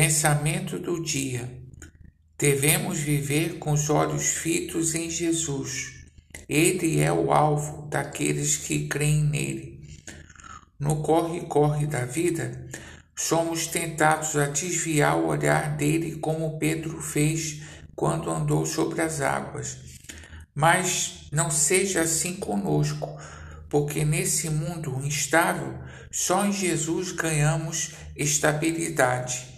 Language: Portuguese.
Pensamento do dia. Devemos viver com os olhos fitos em Jesus. Ele é o alvo daqueles que creem nele. No corre-corre da vida, somos tentados a desviar o olhar dele, como Pedro fez quando andou sobre as águas. Mas não seja assim conosco, porque nesse mundo instável, só em Jesus ganhamos estabilidade.